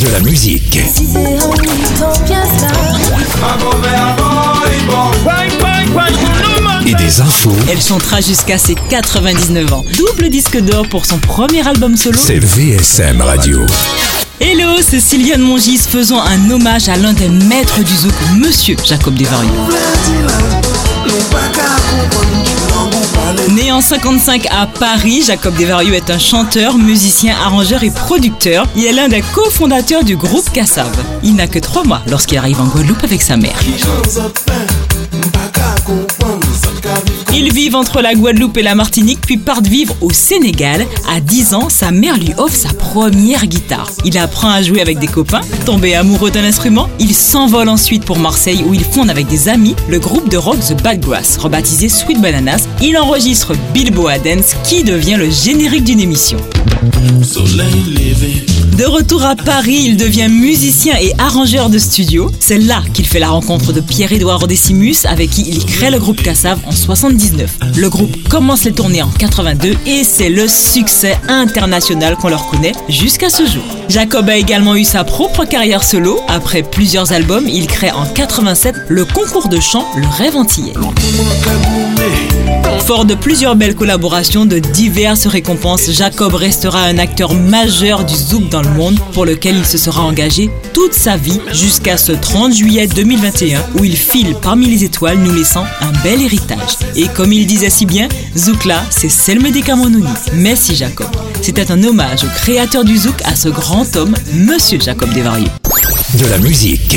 De la musique. Et des infos. Elle chantera jusqu'à ses 99 ans. Double disque d'or pour son premier album solo. C'est VSM Radio. Hello, c'est Sylviane Mongis. Faisons un hommage à l'un des maîtres du zouk, Monsieur Jacob Desvarieux. Né en 55 à Paris, Jacob Desvarieux est un chanteur, musicien, arrangeur et producteur. Il est l'un des cofondateurs du groupe Kassav. Il n'a que trois mois lorsqu'il arrive en Guadeloupe avec sa mère. Ils vivent entre la Guadeloupe et la Martinique, puis partent vivre au Sénégal. À 10 ans, sa mère lui offre sa première guitare. Il apprend à jouer avec des copains. Tombé amoureux d'un instrument, il s'envole ensuite pour Marseille où il fonde avec des amis le groupe de rock The Bad Grass, rebaptisé Sweet Bananas. Il enregistre Bilboa Dance qui devient le générique d'une émission. De retour à Paris, il devient musicien et arrangeur de studio. C'est là qu'il fait la rencontre de Pierre-Édouard Decimus avec qui il crée le groupe Cassav en 79. Le groupe commence les tournées en 82 et c'est le succès international qu'on leur connaît jusqu'à ce jour. Jacob a également eu sa propre carrière solo. Après plusieurs albums, il crée en 87 le concours de chant Le Rêve Antillais. Fort de plusieurs belles collaborations, de diverses récompenses, Jacob restera un acteur majeur du zouk dans le monde pour lequel il se sera engagé toute sa vie jusqu'à ce 30 juillet 2021 où il file parmi les étoiles nous laissant un bel héritage. Et comme il disait si bien, Zoukla, c'est celle médicament Nouni. Merci Jacob. C'était un hommage au créateur du zouk à ce grand homme, Monsieur Jacob Desvarieux. De la musique.